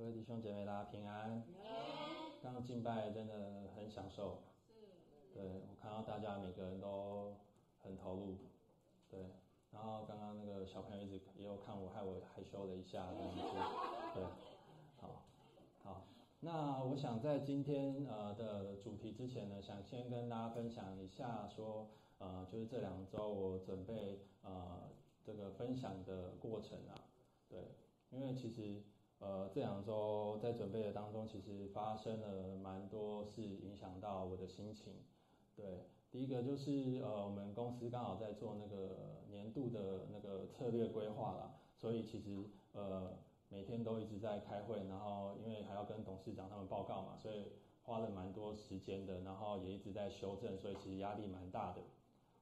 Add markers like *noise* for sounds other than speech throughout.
各位弟兄姐妹，大家平安。刚刚敬拜真的很享受。对，我看到大家每个人都很投入。对，然后刚刚那个小朋友一直也有看我，害我害羞了一下这样子。*laughs* 对，好，好。那我想在今天呃的主题之前呢，想先跟大家分享一下说，呃，就是这两周我准备呃这个分享的过程啊。对，因为其实。呃，这两周在准备的当中，其实发生了蛮多事，影响到我的心情。对，第一个就是呃，我们公司刚好在做那个年度的那个策略规划啦，所以其实呃每天都一直在开会，然后因为还要跟董事长他们报告嘛，所以花了蛮多时间的，然后也一直在修正，所以其实压力蛮大的。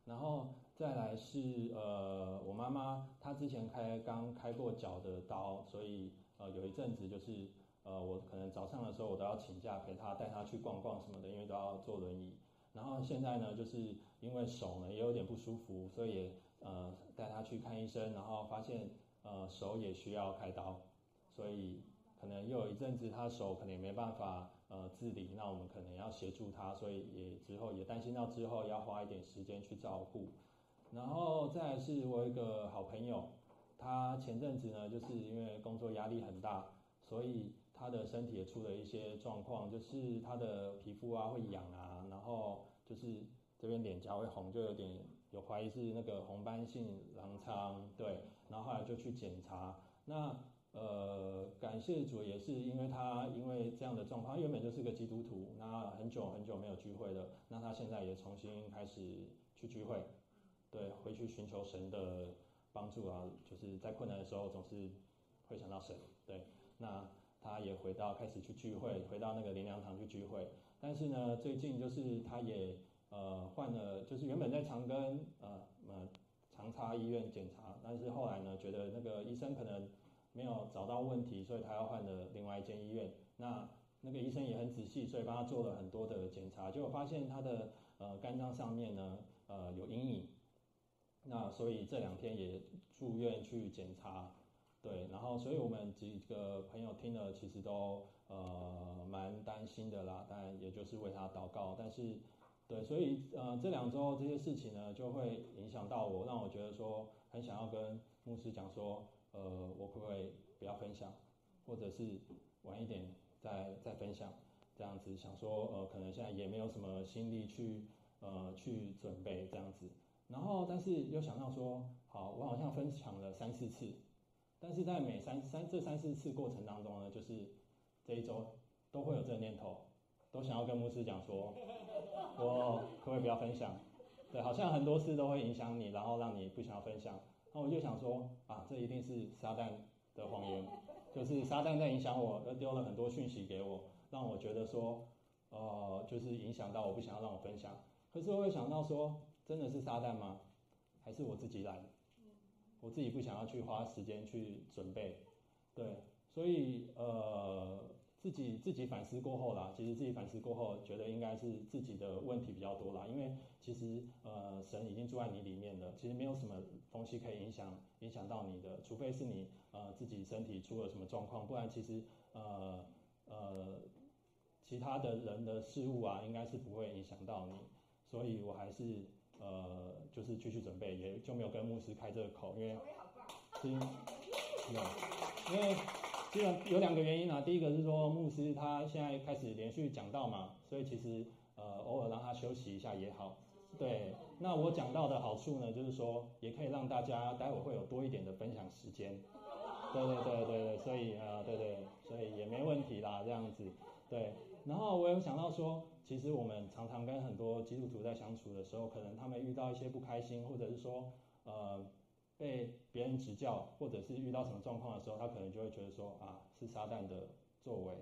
然后再来是呃，我妈妈她之前开刚开过脚的刀，所以。呃，有一阵子就是，呃，我可能早上的时候我都要请假陪他，带他去逛逛什么的，因为都要坐轮椅。然后现在呢，就是因为手呢也有点不舒服，所以也呃带他去看医生，然后发现呃手也需要开刀，所以可能又有一阵子他手可能也没办法呃自理，那我们可能要协助他，所以也之后也担心到之后要花一点时间去照顾。然后再是我一个好朋友。他前阵子呢，就是因为工作压力很大，所以他的身体也出了一些状况，就是他的皮肤啊会痒啊，然后就是这边脸颊会红，就有点有怀疑是那个红斑性狼疮，对，然后后来就去检查。那呃，感谢主也是因为他因为这样的状况，原本就是个基督徒，那很久很久没有聚会了，那他现在也重新开始去聚会，对，回去寻求神的。帮助啊，就是在困难的时候总是会想到神，对。那他也回到开始去聚会，回到那个灵粮堂去聚会。但是呢，最近就是他也呃换了，就是原本在长庚呃呃长庚医院检查，但是后来呢觉得那个医生可能没有找到问题，所以他要换了另外一间医院。那那个医生也很仔细，所以帮他做了很多的检查，结果发现他的呃肝脏上面呢呃有阴影。那所以这两天也住院去检查，对，然后所以我们几个朋友听了，其实都呃蛮担心的啦，但也就是为他祷告。但是，对，所以呃这两周这些事情呢，就会影响到我，让我觉得说很想要跟牧师讲说，呃，我可不可以不要分享，或者是晚一点再再分享，这样子想说呃可能现在也没有什么心力去呃去准备这样子。然后，但是又想到说，好，我好像分享了三四次，但是在每三三这三四次过程当中呢，就是这一周都会有这个念头，都想要跟牧师讲说，我可不可以不要分享？对，好像很多事都会影响你，然后让你不想要分享。那我就想说，啊，这一定是撒旦的谎言，就是撒旦在影响我，又丢了很多讯息给我，让我觉得说，呃，就是影响到我不想要让我分享。可是我会想到说。真的是撒旦吗？还是我自己懒？我自己不想要去花时间去准备，对，所以呃，自己自己反思过后啦，其实自己反思过后，觉得应该是自己的问题比较多啦，因为其实呃，神已经住在你里面了，其实没有什么东西可以影响影响到你的，除非是你呃自己身体出了什么状况，不然其实呃呃，其他的人的事物啊，应该是不会影响到你，所以我还是。呃，就是继续准备，也就没有跟牧师开这个口，因为是，有，因为基本有两个原因啊。第一个是说牧师他现在开始连续讲道嘛，所以其实呃偶尔让他休息一下也好。对，那我讲到的好处呢，就是说也可以让大家待会会有多一点的分享时间。对对对对对，所以啊、呃，对对，所以也没问题啦，这样子。对，然后我有想到说。其实我们常常跟很多基督徒在相处的时候，可能他们遇到一些不开心，或者是说，呃，被别人指教，或者是遇到什么状况的时候，他可能就会觉得说，啊，是撒旦的作为，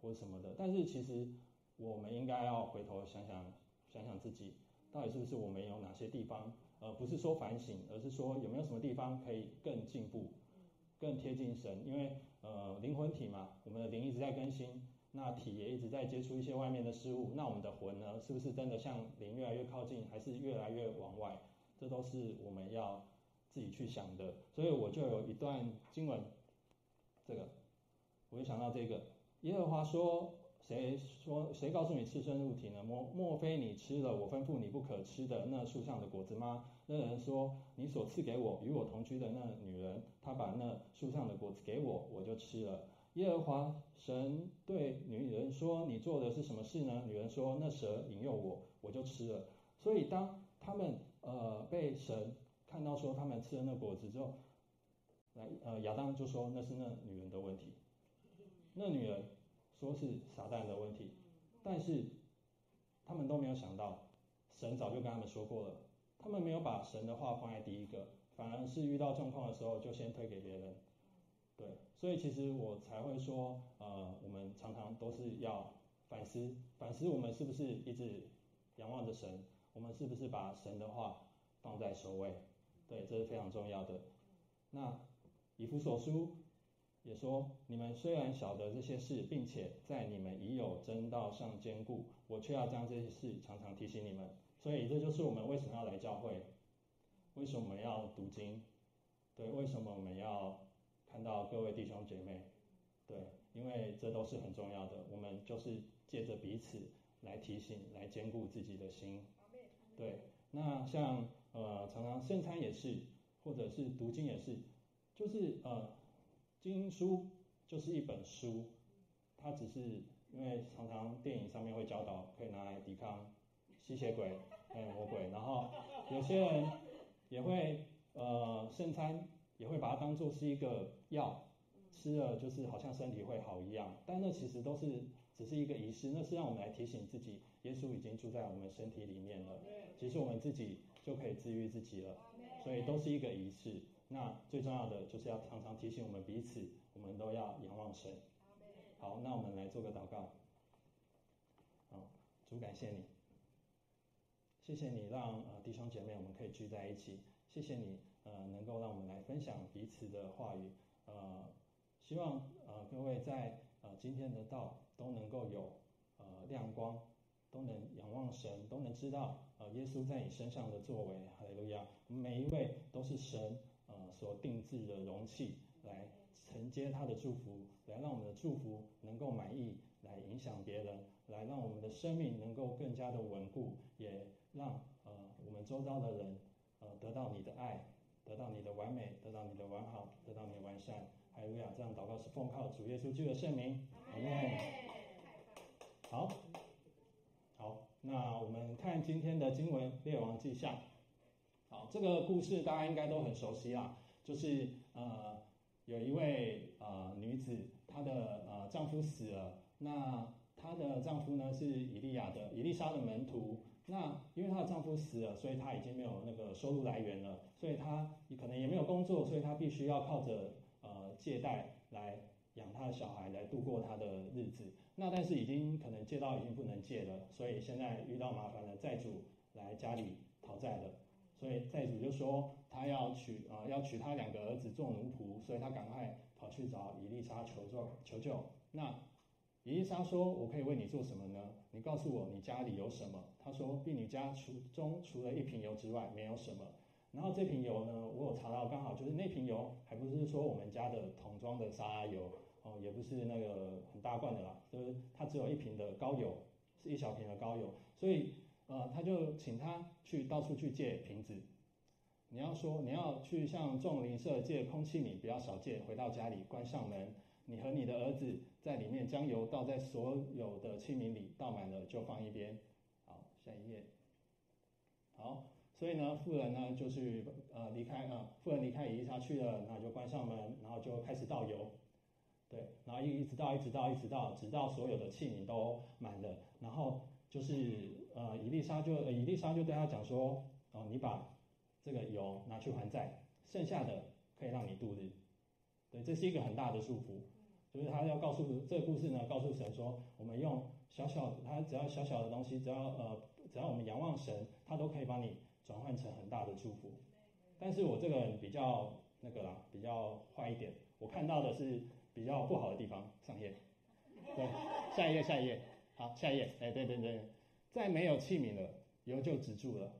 或什么的。但是其实我们应该要回头想想，想想自己到底是不是我们有哪些地方，呃，不是说反省，而是说有没有什么地方可以更进步，更贴近神。因为呃，灵魂体嘛，我们的灵一直在更新。那体也一直在接触一些外面的事物，那我们的魂呢，是不是真的向灵越来越靠近，还是越来越往外？这都是我们要自己去想的。所以我就有一段经文，这个我就想到这个，耶和华说。谁说？谁告诉你赤身入体呢？莫莫非你吃了我吩咐你不可吃的那树上的果子吗？那人说：你所赐给我与我同居的那女人，她把那树上的果子给我，我就吃了。耶和华神对女人说：你做的是什么事呢？女人说：那蛇引诱我，我就吃了。所以当他们呃被神看到说他们吃了那果子之后，来呃亚当就说那是那女人的问题，那女人。说是撒旦的问题，但是他们都没有想到，神早就跟他们说过了，他们没有把神的话放在第一个，反而是遇到状况的时候就先推给别人。对，所以其实我才会说，呃，我们常常都是要反思，反思我们是不是一直仰望着神，我们是不是把神的话放在首位？对，这是非常重要的。那以弗所书。也说，你们虽然晓得这些事，并且在你们已有真道上坚固，我却要将这些事常常提醒你们。所以这就是我们为什么要来教会，为什么要读经，对，为什么我们要看到各位弟兄姐妹，对，因为这都是很重要的。我们就是借着彼此来提醒，来兼顾自己的心。对，那像呃常常圣餐也是，或者是读经也是，就是呃。经书就是一本书，它只是因为常常电影上面会教导，可以拿来抵抗吸血鬼、还 *laughs* 有魔鬼，然后有些人也会呃圣餐也会把它当做是一个药，吃了就是好像身体会好一样，但那其实都是只是一个仪式，那是让我们来提醒自己，耶稣已经住在我们身体里面了，其实我们自己就可以治愈自己了，所以都是一个仪式。那最重要的就是要常常提醒我们彼此，我们都要仰望神。好，那我们来做个祷告。好，主感谢你，谢谢你让呃弟兄姐妹我们可以聚在一起，谢谢你呃能够让我们来分享彼此的话语。呃，希望呃各位在呃今天的道都能够有呃亮光，都能仰望神，都能知道呃耶稣在你身上的作为。哈利路亚！每一位都是神。呃，所定制的容器来承接他的祝福，来让我们的祝福能够满意，来影响别人，来让我们的生命能够更加的稳固，也让呃我们周遭的人呃得到你的爱，得到你的完美，得到你的完好，得到你的完善。哈利路亚！这样祷告是奉靠主耶稣基督的圣名。阿门。好，好，那我们看今天的经文《列王记下》。好，这个故事大家应该都很熟悉啦，就是呃，有一位呃女子，她的呃丈夫死了，那她的丈夫呢是以利亚的以利沙的门徒，那因为她的丈夫死了，所以她已经没有那个收入来源了，所以她可能也没有工作，所以她必须要靠着呃借贷来养她的小孩，来度过她的日子。那但是已经可能借到已经不能借了，所以现在遇到麻烦了，债主来家里讨债了。所以债主就说他要娶啊、呃，要娶他两个儿子做奴仆，所以他赶快跑去找伊丽莎求助求救。那以利沙说：“我可以为你做什么呢？你告诉我你家里有什么？”他说：“婢女家除中除了一瓶油之外，没有什么。然后这瓶油呢，我有查到，刚好就是那瓶油，还不是说我们家的桶装的沙拉油哦，也不是那个很大罐的啦，就是它只有一瓶的高油，是一小瓶的高油，所以。”呃，他就请他去到处去借瓶子。你要说你要去向众邻舍借空气，你，不要少借。回到家里，关上门，你和你的儿子在里面将油倒在所有的器皿里，倒满了就放一边。好，下一页。好，所以呢，妇人呢就去呃离开啊，妇人离开以利沙去了，那就关上门，然后就开始倒油。对，然后一一直倒，一直倒，一直倒，直到所有的器皿都满了，然后。就是呃，以利沙就、呃、以利沙就对他讲说，哦，你把这个油拿去还债，剩下的可以让你度日。对，这是一个很大的束缚。就是他要告诉这个故事呢，告诉神说，我们用小小，他只要小小的东西，只要呃，只要我们仰望神，他都可以帮你转换成很大的祝福。但是我这个人比较那个啦，比较坏一点，我看到的是比较不好的地方。上页，对，下一页，下一页。好，下一页。哎，对对对，再没有器皿了，油就止住了。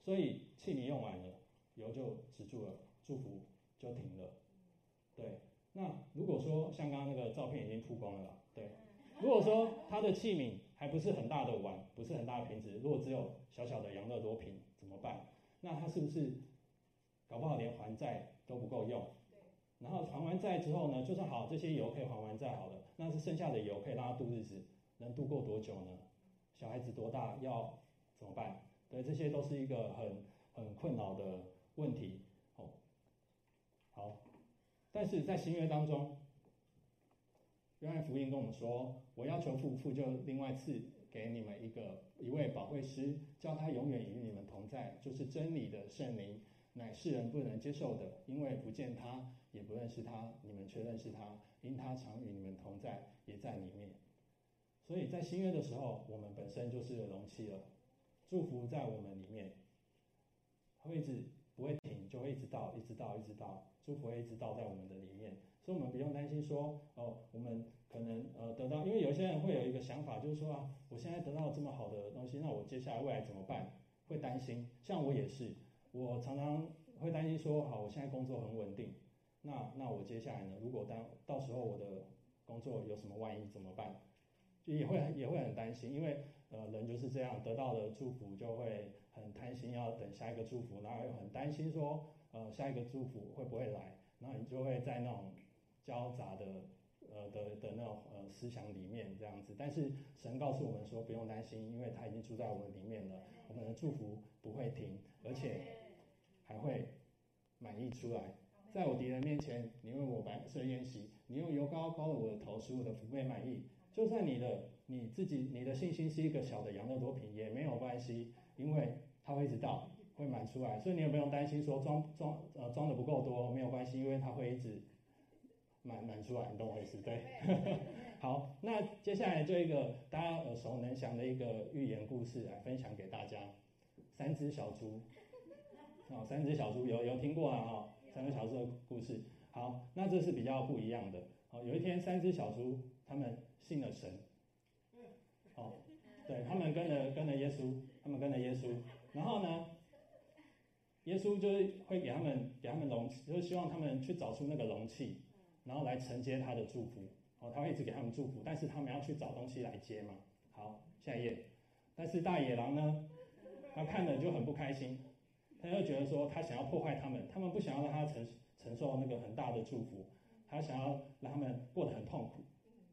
所以器皿用完了，油就止住了，祝福就停了。对，那如果说像刚刚那个照片已经曝光了啦，对。如果说它的器皿还不是很大的碗，不是很大的瓶子，如果只有小小的养乐多瓶怎么办？那他是不是搞不好连还债都不够用？然后还完债之后呢，就算好这些油可以还完债好了，那是剩下的油可以让他度日子，能度过多久呢？小孩子多大要怎么办？对，这些都是一个很很困扰的问题。但是在新约当中。约翰福音跟我们说：“我要求父，父就另外赐给你们一个一位保惠师，叫他永远与你们同在，就是真理的圣灵，乃世人不能接受的，因为不见他，也不认识他。你们却认识他，因他常与你们同在，也在里面。所以在新约的时候，我们本身就是容器了，祝福在我们里面，会一直不会停，就会一直倒，一直倒，一直倒，祝福会一直倒在我们的里面。”所以，我们不用担心说，哦，我们可能呃得到，因为有些人会有一个想法，就是说啊，我现在得到这么好的东西，那我接下来未来怎么办？会担心。像我也是，我常常会担心说，好，我现在工作很稳定，那那我接下来呢？如果当到时候我的工作有什么万一怎么办？就也会也会很担心，因为呃人就是这样，得到了祝福就会很贪心，要等下一个祝福，然后又很担心说，呃下一个祝福会不会来？然后你就会在那种。交杂的，呃的的那种呃思想里面这样子，但是神告诉我们说不用担心，因为他已经住在我们里面了，我们的祝福不会停，而且还会满溢出来。在我敌人面前，你为我摆设筵席，你用油膏包了我的头，使我的福杯满意。就算你的你自己你的信心是一个小的养乐多瓶也没有关系，因为它会一直倒，会满出来，所以你也不用担心说装装呃装的不够多没有关系，因为它会一直。满满出来，你懂我意思对？*laughs* 好，那接下来就一个大家耳熟能详的一个寓言故事来分享给大家。三只小猪，哦，三只小猪有有听过啊？哦，三只小猪的故事。好，那这是比较不一样的。好，有一天三只小猪他们信了神，哦，对，他们跟着跟着耶稣，他们跟着耶稣，然后呢，耶稣就会给他们给他们容器，就希望他们去找出那个容器。然后来承接他的祝福，哦，他会一直给他们祝福，但是他们要去找东西来接嘛。好，下一页。但是大野狼呢，他看了就很不开心，他就觉得说他想要破坏他们，他们不想要让他承承受那个很大的祝福，他想要让他们过得很痛苦。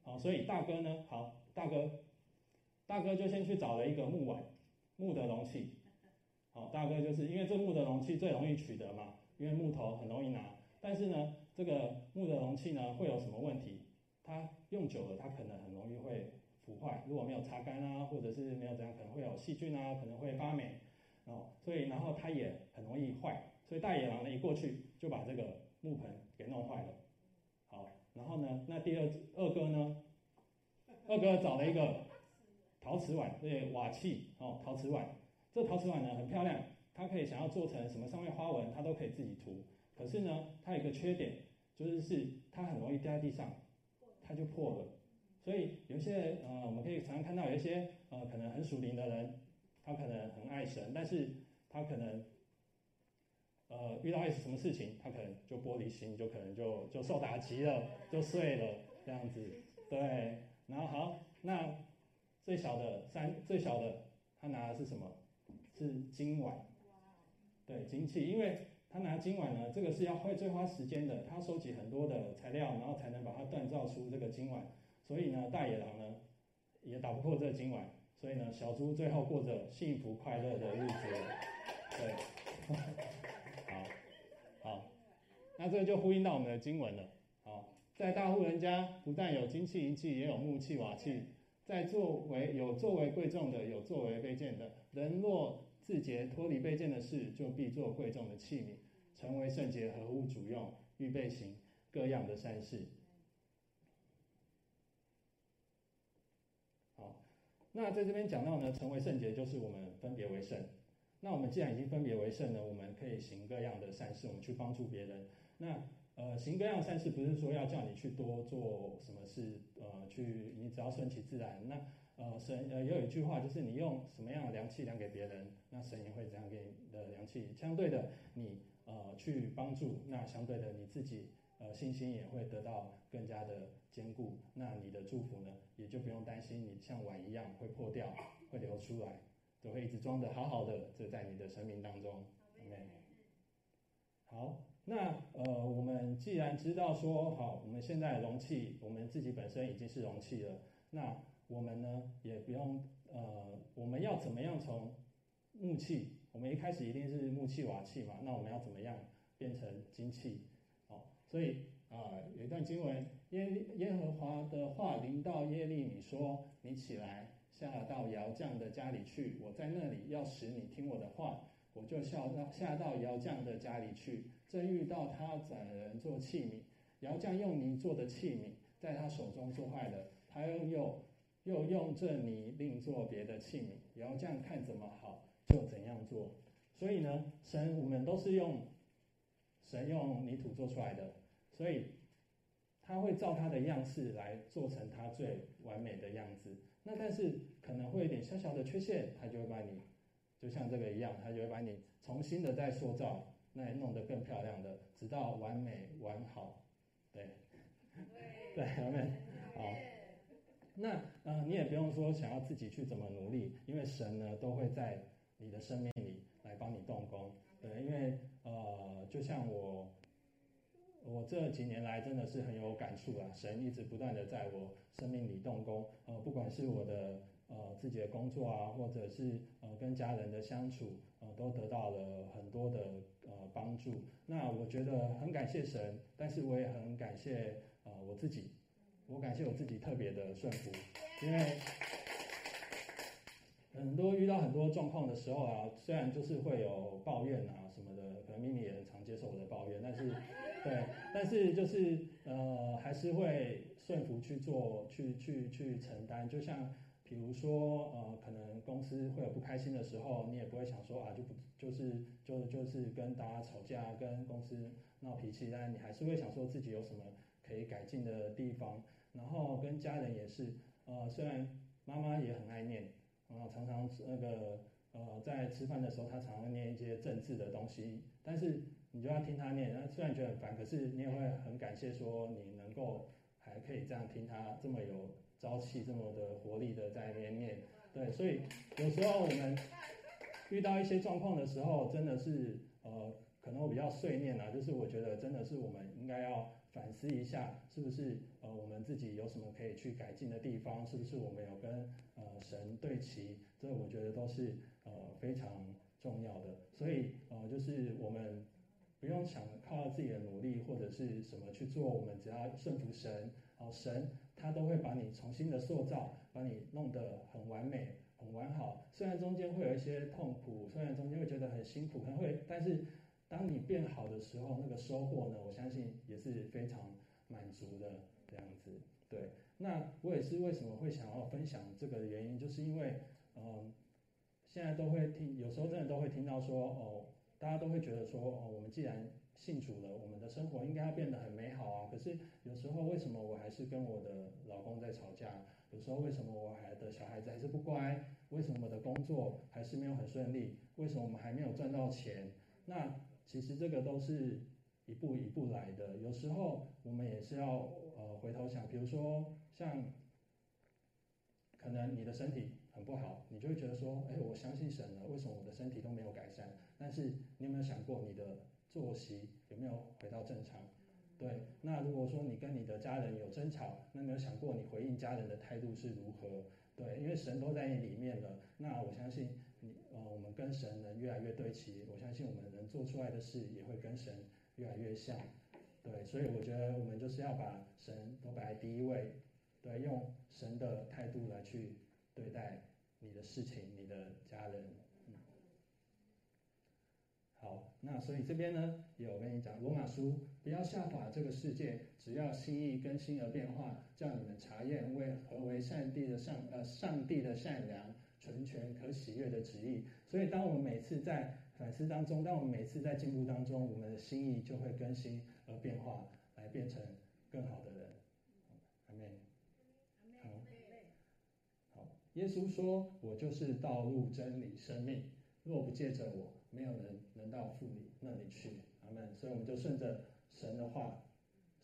好，所以大哥呢，好，大哥，大哥就先去找了一个木碗，木的容器。好，大哥就是因为这木的容器最容易取得嘛，因为木头很容易拿，但是呢。这个木的容器呢，会有什么问题？它用久了，它可能很容易会腐坏。如果没有擦干啊，或者是没有怎样，可能会有细菌啊，可能会发霉。哦，所以然后它也很容易坏。所以大野狼呢一过去就把这个木盆给弄坏了。好，然后呢，那第二二哥呢，二哥找了一个陶瓷碗，对，瓦器哦，陶瓷碗。这陶瓷碗呢很漂亮，它可以想要做成什么上面花纹，它都可以自己涂。可是呢，它有一个缺点，就是是它很容易掉在地上，它就破了。所以有一些呃，我们可以常常看到有一些呃，可能很属灵的人，他可能很爱神，但是他可能呃遇到一些什么事情，他可能就玻璃心，就可能就就受打击了，就碎了这样子。对，然后好，那最小的三最小的，他拿的是什么？是金碗。对，金器，因为。他拿金碗呢，这个是要会最花时间的，他收集很多的材料，然后才能把它锻造出这个金碗。所以呢，大野狼呢也打不破这个金碗，所以呢，小猪最后过着幸福快乐的日子。对，好，好，那这个就呼应到我们的经文了。好，在大户人家，不但有金器银器，也有木器瓦器，在作为有作为贵重的，有作为卑贱的。人若自洁脱离卑贱的事，就必做贵重的器皿，成为圣洁，合乎主用，预备行各样的善事。好，那在这边讲到呢，成为圣洁就是我们分别为圣。那我们既然已经分别为圣了，我们可以行各样的善事，我们去帮助别人。那呃，行各样的善事，不是说要叫你去多做什么事，呃，去你只要顺其自然。那呃，神呃也有一句话，就是你用什么样的良气量给别人，那神也会怎样给你的良气。相对的，你呃去帮助，那相对的你自己呃信心也会得到更加的坚固。那你的祝福呢，也就不用担心你像碗一样会破掉，会流出来，都会一直装的好好的，这在你的生命当中。Amen。好，那呃，我们既然知道说好，我们现在容器，我们自己本身已经是容器了，那我们呢也不用呃，我们要怎么样从木器？我们一开始一定是木器瓦器嘛，那我们要怎么样变成金器？哦，所以啊、有一段经文，耶耶和华的话临到耶利米说：“你起来，下到窑匠的家里去，我在那里要使你听我的话。”我就下到下到窑匠的家里去，正遇到他斩人做器皿，窑匠用泥做的器皿在他手中做坏了，他又又又用这泥另做别的器皿，然后这样看怎么好。就怎样做，所以呢，神我们都是用神用泥土做出来的，所以他会照他的样式来做成他最完美的样子。那但是可能会有点小小的缺陷，他就会把你就像这个一样，他就会把你重新的再塑造，那弄得更漂亮的，直到完美完好。对，对，完美好。那呃，你也不用说想要自己去怎么努力，因为神呢都会在。你的生命里来帮你动工，对，因为呃，就像我，我这几年来真的是很有感触啊，神一直不断的在我生命里动工，呃，不管是我的呃自己的工作啊，或者是呃跟家人的相处，呃，都得到了很多的呃帮助。那我觉得很感谢神，但是我也很感谢呃我自己，我感谢我自己特别的顺服，因为。很多遇到很多状况的时候啊，虽然就是会有抱怨啊什么的，可能咪咪也很常接受我的抱怨，但是，对，但是就是呃，还是会顺服去做，去去去承担。就像比如说呃，可能公司会有不开心的时候，你也不会想说啊，就不就是就就是跟大家吵架，跟公司闹脾气，但你还是会想说自己有什么可以改进的地方。然后跟家人也是，呃，虽然妈妈也很爱念。然后，常常那个呃，在吃饭的时候，他常常念一些政治的东西，但是你就要听他念。那虽然觉得很烦，可是你也会很感谢，说你能够还可以这样听他这么有朝气、这么的活力的在那边念。对，所以有时候我们遇到一些状况的时候，真的是呃，可能我比较碎念啊，就是我觉得真的是我们应该要反思一下，是不是呃，我们自己有什么可以去改进的地方？是不是我们有跟呃，神对齐，这我觉得都是呃非常重要的。所以呃，就是我们不用想靠自己的努力或者是什么去做，我们只要顺服神，好，神他都会把你重新的塑造，把你弄得很完美、很完好。虽然中间会有一些痛苦，虽然中间会觉得很辛苦，可能会，但是当你变好的时候，那个收获呢，我相信也是非常满足的这样子，对。那我也是为什么会想要分享这个原因，就是因为，嗯，现在都会听，有时候真的都会听到说，哦，大家都会觉得说，哦，我们既然信主了，我们的生活应该要变得很美好啊。可是有时候为什么我还是跟我的老公在吵架？有时候为什么我还的小孩子还是不乖？为什么我的工作还是没有很顺利？为什么我们还没有赚到钱？那其实这个都是一步一步来的。有时候我们也是要呃回头想，比如说。像可能你的身体很不好，你就会觉得说，哎，我相信神了，为什么我的身体都没有改善？但是你有没有想过，你的作息有没有回到正常？对，那如果说你跟你的家人有争吵，那没有想过你回应家人的态度是如何？对，因为神都在你里面了，那我相信你，呃，我们跟神能越来越对齐，我相信我们能做出来的事也会跟神越来越像。对，所以我觉得我们就是要把神都摆在第一位。对，用神的态度来去对待你的事情，你的家人。那所以这边呢，有跟你讲，罗马书不要效法这个世界，只要心意更新而变化，叫你们查验为何为上帝的上呃上帝的善良、纯全、可喜悦的旨意。所以，当我们每次在反思当中，当我们每次在进步当中，我们的心意就会更新而变化，来变成更好的人。阿们。耶稣说：“我就是道路、真理、生命。若不借着我，没有人能到父你那里去。”阿门。所以我们就顺着神的话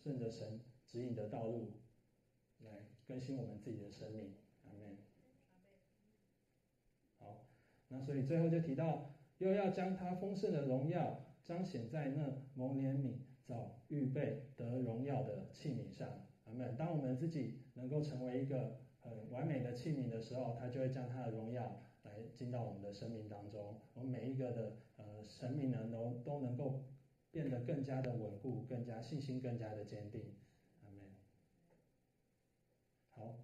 顺着神指引的道路来更新我们自己的生命。阿门。好，那所以最后就提到，又要将他丰盛的荣耀彰显在那蒙怜悯、早预备得荣耀的器皿上。阿门。当我们自己能够成为一个很完美的器皿的时候，他就会将他的荣耀来进到我们的生命当中。我们每一个的呃生命呢，都都能够变得更加的稳固，更加信心更加的坚定。阿门。好，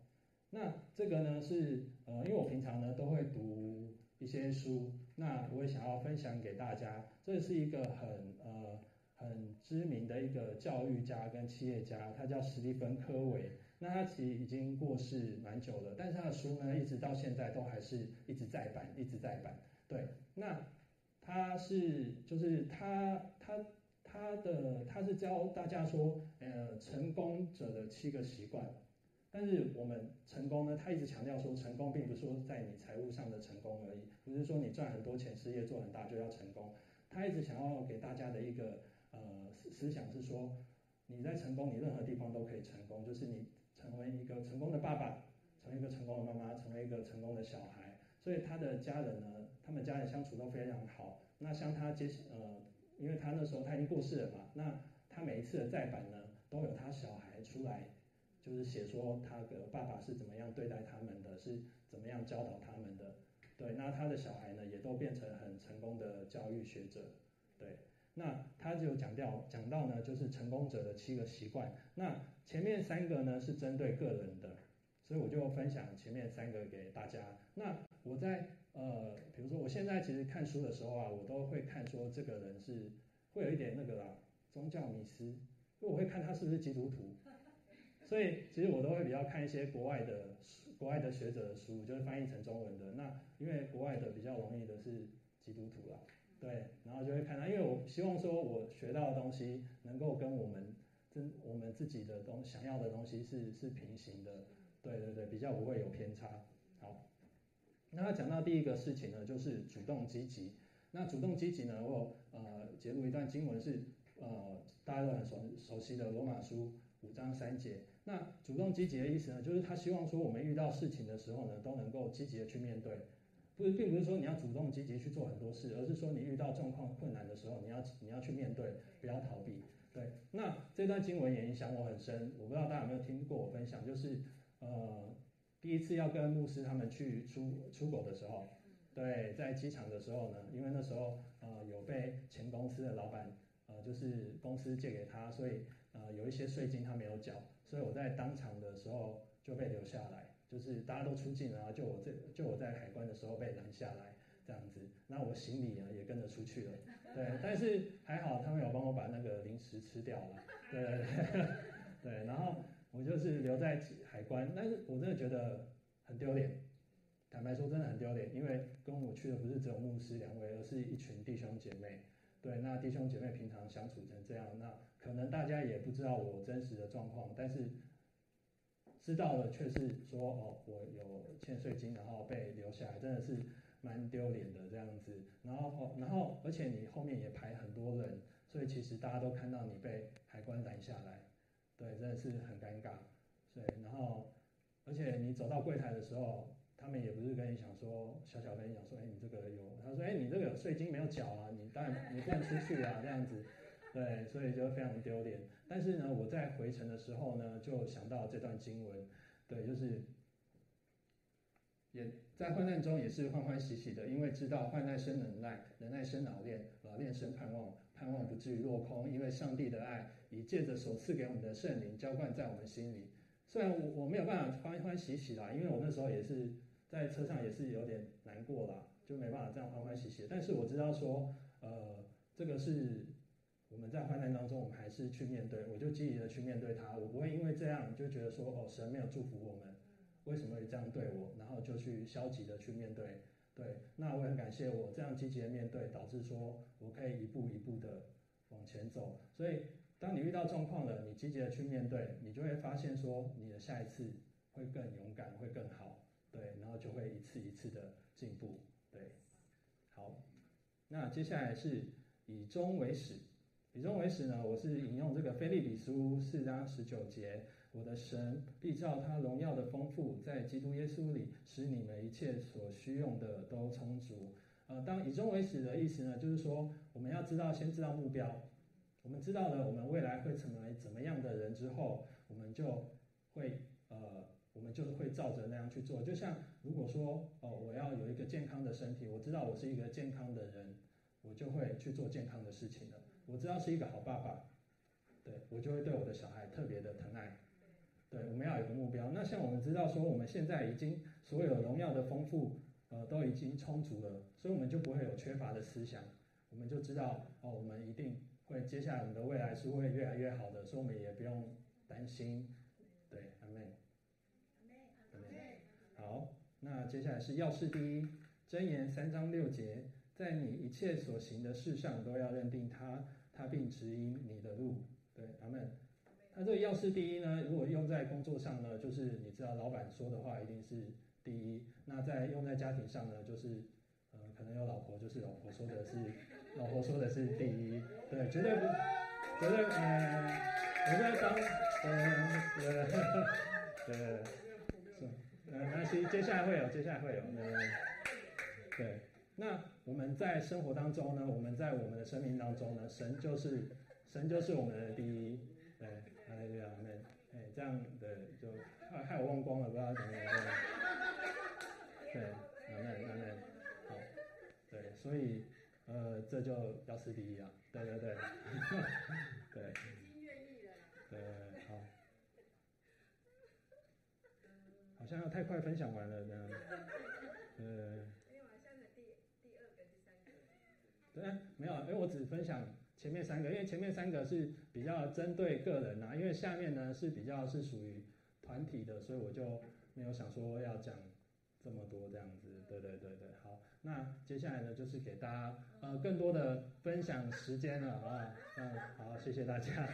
那这个呢是呃，因为我平常呢都会读一些书，那我也想要分享给大家。这是一个很呃很知名的一个教育家跟企业家，他叫史蒂芬·科维。那他其实已经过世蛮久了，但是他的书呢，一直到现在都还是一直在版，一直在版。对，那他是就是他他他的他是教大家说，呃，成功者的七个习惯。但是我们成功呢，他一直强调说，成功并不是说在你财务上的成功而已，不是说你赚很多钱，事业做很大就要成功。他一直想要给大家的一个呃思想是说，你在成功，你任何地方都可以成功，就是你。成为一个成功的爸爸，成为一个成功的妈妈，成为一个成功的小孩，所以他的家人呢，他们家人相处都非常好。那像他接呃，因为他那时候他已经过世了嘛，那他每一次的再版呢，都有他小孩出来，就是写说他的爸爸是怎么样对待他们的，是怎么样教导他们的。对，那他的小孩呢，也都变成很成功的教育学者。对。那他就讲到讲到呢，就是成功者的七个习惯。那前面三个呢是针对个人的，所以我就分享前面三个给大家。那我在呃，比如说我现在其实看书的时候啊，我都会看说这个人是会有一点那个啦，宗教迷思，因为我会看他是不是基督徒。所以其实我都会比较看一些国外的国外的学者的书，就是翻译成中文的。那因为国外的比较容易的是基督徒啦。对，然后就会看到，因为我希望说，我学到的东西能够跟我们真我们自己的东想要的东西是是平行的，对对对，比较不会有偏差。好，那他讲到第一个事情呢，就是主动积极。那主动积极呢，我呃节录一段经文是呃大家都很熟熟悉的罗马书五章三节。那主动积极的意思呢，就是他希望说我们遇到事情的时候呢，都能够积极的去面对。不是，并不是说你要主动积极去做很多事，而是说你遇到状况困难的时候，你要你要去面对，不要逃避。对，那这段经文也影响我很深。我不知道大家有没有听过我分享，就是呃，第一次要跟牧师他们去出出国的时候，对，在机场的时候呢，因为那时候呃有被前公司的老板呃就是公司借给他，所以呃有一些税金他没有缴，所以我在当场的时候就被留下来。就是大家都出境了，就我这就我在海关的时候被拦下来这样子，那我行李呢也跟着出去了，对，但是还好他们有帮我把那个零食吃掉了，对对对，*laughs* 对，然后我就是留在海关，但是我真的觉得很丢脸，坦白说真的很丢脸，因为跟我去的不是只有牧师两位，而是一群弟兄姐妹，对，那弟兄姐妹平常相处成这样，那可能大家也不知道我真实的状况，但是。知道了，却是说哦，我有欠税金，然后被留下来，真的是蛮丢脸的这样子。然后哦，然后而且你后面也排很多人，所以其实大家都看到你被海关拦下来，对，真的是很尴尬。对，然后而且你走到柜台的时候，他们也不是跟你讲说，小小跟你讲说，哎，你这个有，他说，哎，你这个有税金没有缴啊，你当然你不能出去啊，这样子。对，所以就非常丢脸。但是呢，我在回程的时候呢，就想到这段经文，对，就是也在患难中也是欢欢喜喜的，因为知道患难生忍耐，忍耐生老练，老练生盼望，盼望不至于落空。因为上帝的爱已借着所赐给我们的圣灵浇灌在我们心里。虽然我我没有办法欢欢喜喜啦，因为我那时候也是在车上也是有点难过啦，就没办法这样欢欢喜喜。但是我知道说，呃，这个是。我们在患难当中，我们还是去面对，我就积极的去面对它。我不会因为这样就觉得说，哦，神没有祝福我们，为什么会这样对我？然后就去消极的去面对。对，那我很感谢我这样积极的面对，导致说我可以一步一步的往前走。所以，当你遇到状况了，你积极的去面对，你就会发现说，你的下一次会更勇敢，会更好。对，然后就会一次一次的进步。对，好，那接下来是以终为始。以终为始呢，我是引用这个腓立比书四章十九节，我的神必照他荣耀的丰富，在基督耶稣里，使你们一切所需用的都充足。呃，当以终为始的意思呢，就是说我们要知道，先知道目标，我们知道了我们未来会成为怎么样的人之后，我们就会呃，我们就是会照着那样去做。就像如果说哦，我要有一个健康的身体，我知道我是一个健康的人，我就会去做健康的事情了。我知道是一个好爸爸，对，我就会对我的小孩特别的疼爱。对，我们要有一个目标。那像我们知道说，我们现在已经所有荣耀的丰富，呃，都已经充足了，所以我们就不会有缺乏的思想。我们就知道哦，我们一定会接下来我们的未来是会越来越好的，所以我们也不用担心。对，阿门。阿门。好，那接下来是要事第一，箴言三章六节。在你一切所行的事上，都要认定他，他并指引你的路。对，阿门。那这个要事第一呢？如果用在工作上呢，就是你知道老板说的话一定是第一。那在用在家庭上呢，就是呃，可能有老婆，就是老婆说的是，老婆说的是第一。对，绝对不，绝对呃，我在当呃呃呃是呃，没关系，接下来会有，接下来会有，呃，对。那我们在生活当中呢，我们在我们的生命当中呢，神就是神就是我们的第一，对，哎呀，那哎这样的就害害我忘光了，不知道怎么样，对，对，那那那好，对，所以呃这就要是第一啊，对对对，对，*laughs* 已经愿意了对，好，好像要太快分享完了呢，呃。对，没有，因为我只分享前面三个，因为前面三个是比较针对个人呐、啊，因为下面呢是比较是属于团体的，所以我就没有想说要讲这么多这样子。对对对对，好，那接下来呢就是给大家呃更多的分享时间了啊，嗯，好，谢谢大家。